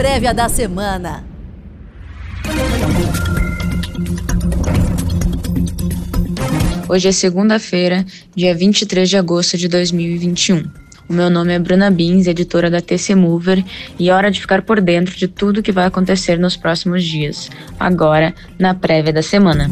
prévia da semana. Hoje é segunda-feira, dia 23 de agosto de 2021. O meu nome é Bruna Bins, editora da TC Mover, e é hora de ficar por dentro de tudo que vai acontecer nos próximos dias, agora na prévia da semana.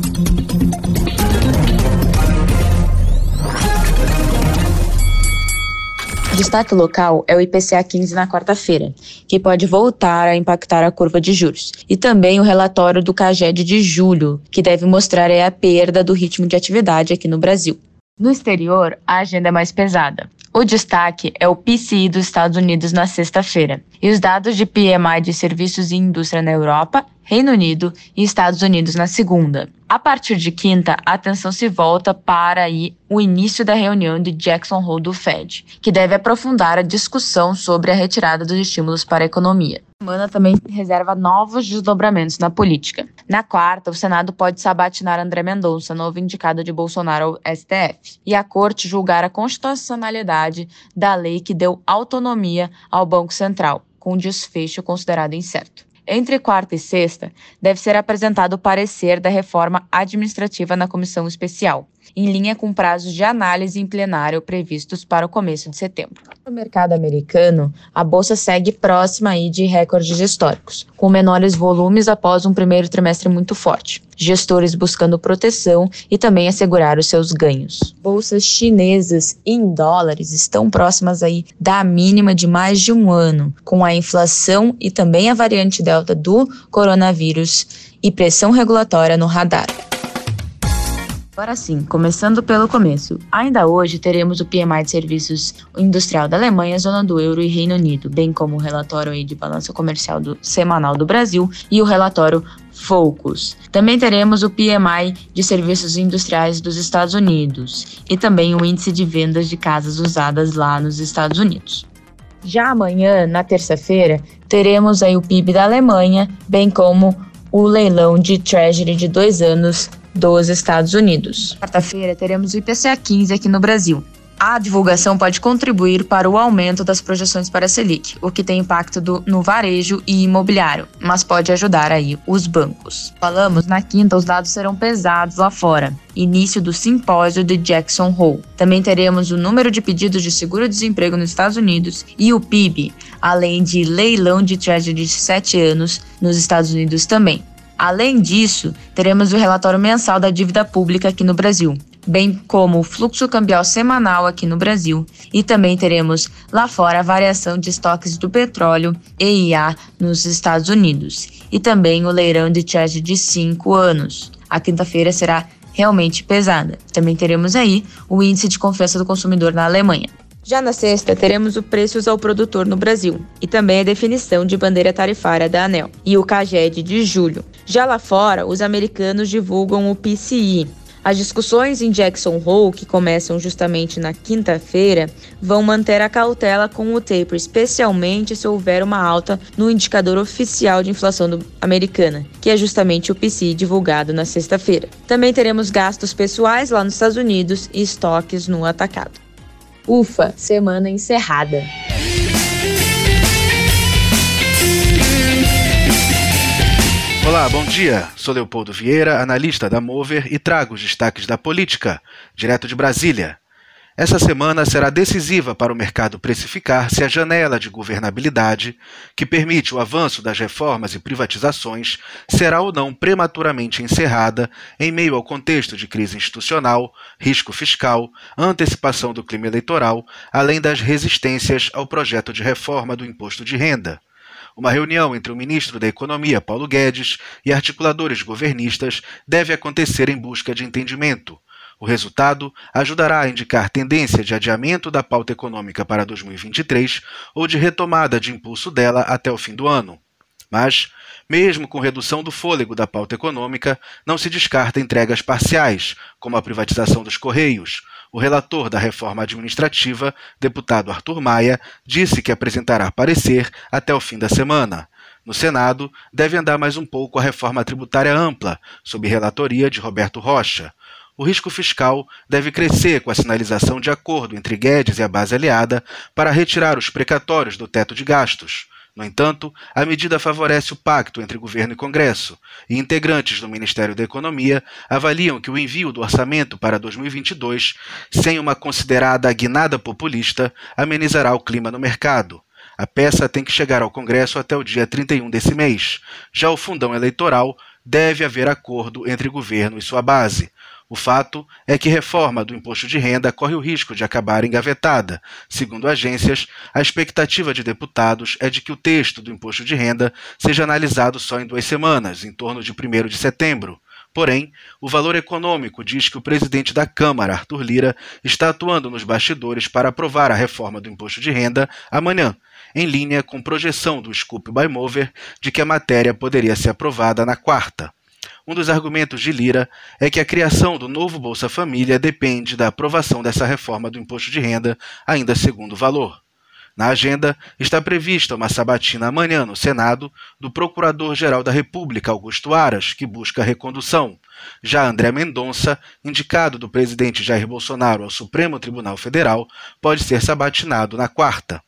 Destaque local é o IPCA 15 na quarta-feira, que pode voltar a impactar a curva de juros. E também o relatório do CAGED de julho, que deve mostrar a perda do ritmo de atividade aqui no Brasil. No exterior, a agenda é mais pesada. O destaque é o PCI dos Estados Unidos na sexta-feira e os dados de PMI de serviços e indústria na Europa, Reino Unido e Estados Unidos na segunda. A partir de quinta, a atenção se volta para aí o início da reunião de Jackson Hole do Fed, que deve aprofundar a discussão sobre a retirada dos estímulos para a economia. A semana também reserva novos desdobramentos na política. Na quarta, o Senado pode sabatinar André Mendonça, novo indicado de Bolsonaro ao STF, e a Corte julgar a constitucionalidade da lei que deu autonomia ao Banco Central, com desfecho considerado incerto. Entre quarta e sexta, deve ser apresentado o parecer da reforma administrativa na comissão especial, em linha com prazos de análise em plenário previstos para o começo de setembro. No mercado americano, a bolsa segue próxima aí de recordes históricos, com menores volumes após um primeiro trimestre muito forte. Gestores buscando proteção e também assegurar os seus ganhos. Bolsas chinesas em dólares estão próximas aí da mínima de mais de um ano, com a inflação e também a variante delta do coronavírus e pressão regulatória no radar. Agora sim, começando pelo começo. Ainda hoje teremos o PMI de serviços industrial da Alemanha, zona do euro e Reino Unido, bem como o relatório de balança comercial do, semanal do Brasil e o relatório Focus. Também teremos o PMI de serviços industriais dos Estados Unidos e também o índice de vendas de casas usadas lá nos Estados Unidos. Já amanhã, na terça-feira, teremos aí o PIB da Alemanha, bem como o leilão de Treasury de dois anos dos Estados Unidos. Quarta-feira teremos o IPCA 15 aqui no Brasil. A divulgação pode contribuir para o aumento das projeções para a Selic, o que tem impacto do, no varejo e imobiliário, mas pode ajudar aí os bancos. Falamos na quinta, os dados serão pesados lá fora. Início do simpósio de Jackson Hole. Também teremos o número de pedidos de seguro-desemprego nos Estados Unidos e o PIB, além de leilão de treasury de 7 anos nos Estados Unidos também. Além disso, teremos o relatório mensal da dívida pública aqui no Brasil, bem como o fluxo cambial semanal aqui no Brasil, e também teremos lá fora a variação de estoques do petróleo EIA nos Estados Unidos, e também o leirão de charge de 5 anos. A quinta-feira será realmente pesada. Também teremos aí o índice de confiança do consumidor na Alemanha. Já na sexta, teremos o preços ao produtor no Brasil e também a definição de bandeira tarifária da ANEL e o CAGED de julho. Já lá fora, os americanos divulgam o PCI. As discussões em Jackson Hole, que começam justamente na quinta-feira, vão manter a cautela com o taper, especialmente se houver uma alta no indicador oficial de inflação americana, que é justamente o PCI divulgado na sexta-feira. Também teremos gastos pessoais lá nos Estados Unidos e estoques no atacado. Ufa, semana encerrada. Olá, bom dia. Sou Leopoldo Vieira, analista da Mover e trago os destaques da política, direto de Brasília. Essa semana será decisiva para o mercado precificar se a janela de governabilidade, que permite o avanço das reformas e privatizações, será ou não prematuramente encerrada em meio ao contexto de crise institucional, risco fiscal, antecipação do clima eleitoral, além das resistências ao projeto de reforma do imposto de renda. Uma reunião entre o ministro da Economia, Paulo Guedes, e articuladores governistas deve acontecer em busca de entendimento. O resultado ajudará a indicar tendência de adiamento da pauta econômica para 2023 ou de retomada de impulso dela até o fim do ano. Mas, mesmo com redução do fôlego da pauta econômica, não se descarta entregas parciais, como a privatização dos Correios. O relator da reforma administrativa, deputado Arthur Maia, disse que apresentará parecer até o fim da semana. No Senado, deve andar mais um pouco a reforma tributária ampla, sob relatoria de Roberto Rocha o risco fiscal deve crescer com a sinalização de acordo entre Guedes e a base aliada para retirar os precatórios do teto de gastos. No entanto, a medida favorece o pacto entre governo e Congresso, e integrantes do Ministério da Economia avaliam que o envio do orçamento para 2022, sem uma considerada guinada populista, amenizará o clima no mercado. A peça tem que chegar ao Congresso até o dia 31 desse mês. Já o fundão eleitoral deve haver acordo entre governo e sua base. O fato é que reforma do imposto de renda corre o risco de acabar engavetada. Segundo agências, a expectativa de deputados é de que o texto do imposto de renda seja analisado só em duas semanas, em torno de 1 de setembro. Porém, o valor econômico diz que o presidente da Câmara, Arthur Lira, está atuando nos bastidores para aprovar a reforma do imposto de renda amanhã, em linha com projeção do Scoop by Mover de que a matéria poderia ser aprovada na quarta. Um dos argumentos de Lira é que a criação do novo Bolsa Família depende da aprovação dessa reforma do imposto de renda, ainda segundo valor. Na agenda está prevista uma sabatina amanhã no Senado do Procurador-Geral da República, Augusto Aras, que busca recondução. Já André Mendonça, indicado do presidente Jair Bolsonaro ao Supremo Tribunal Federal, pode ser sabatinado na quarta.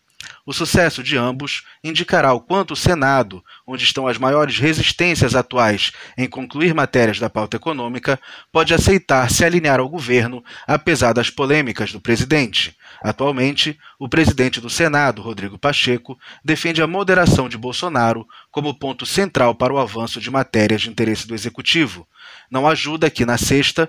O sucesso de ambos indicará o quanto o Senado, onde estão as maiores resistências atuais em concluir matérias da pauta econômica, pode aceitar se alinhar ao governo, apesar das polêmicas do presidente. Atualmente, o presidente do Senado, Rodrigo Pacheco, defende a moderação de Bolsonaro como ponto central para o avanço de matérias de interesse do executivo. Não ajuda que, na sexta,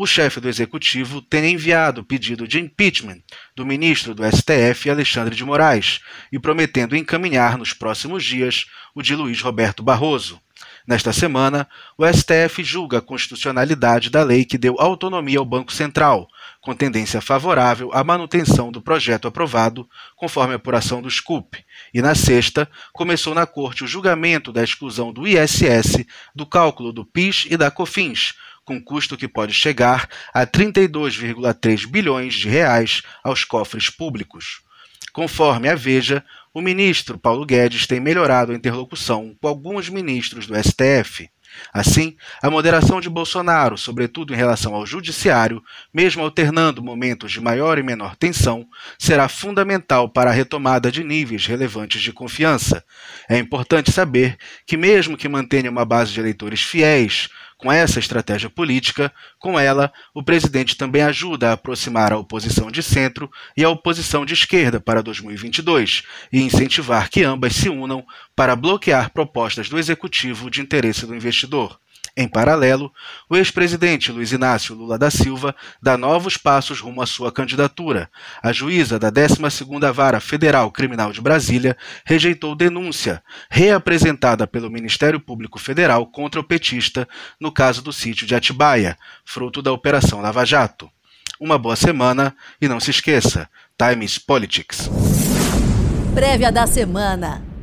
o chefe do executivo tenha enviado pedido de impeachment do ministro do STF, Alexandre de Moraes, e prometendo encaminhar nos próximos dias o de Luiz Roberto Barroso. Nesta semana, o STF julga a constitucionalidade da lei que deu autonomia ao Banco Central, com tendência favorável à manutenção do projeto aprovado, conforme a apuração do SCUP. E na sexta, começou na Corte o julgamento da exclusão do ISS do cálculo do PIS e da COFINS, com custo que pode chegar a 32,3 bilhões de reais aos cofres públicos. Conforme a Veja, o ministro Paulo Guedes tem melhorado a interlocução com alguns ministros do STF. Assim, a moderação de Bolsonaro, sobretudo em relação ao judiciário, mesmo alternando momentos de maior e menor tensão, será fundamental para a retomada de níveis relevantes de confiança. É importante saber que, mesmo que mantenha uma base de eleitores fiéis, com essa estratégia política, com ela, o presidente também ajuda a aproximar a oposição de centro e a oposição de esquerda para 2022 e incentivar que ambas se unam para bloquear propostas do executivo de interesse do investidor. Em paralelo, o ex-presidente Luiz Inácio Lula da Silva dá novos passos rumo à sua candidatura. A juíza da 12ª Vara Federal Criminal de Brasília rejeitou denúncia reapresentada pelo Ministério Público Federal contra o petista no caso do sítio de Atibaia, fruto da Operação Lava Jato. Uma boa semana e não se esqueça, Times Politics. Prévia da semana.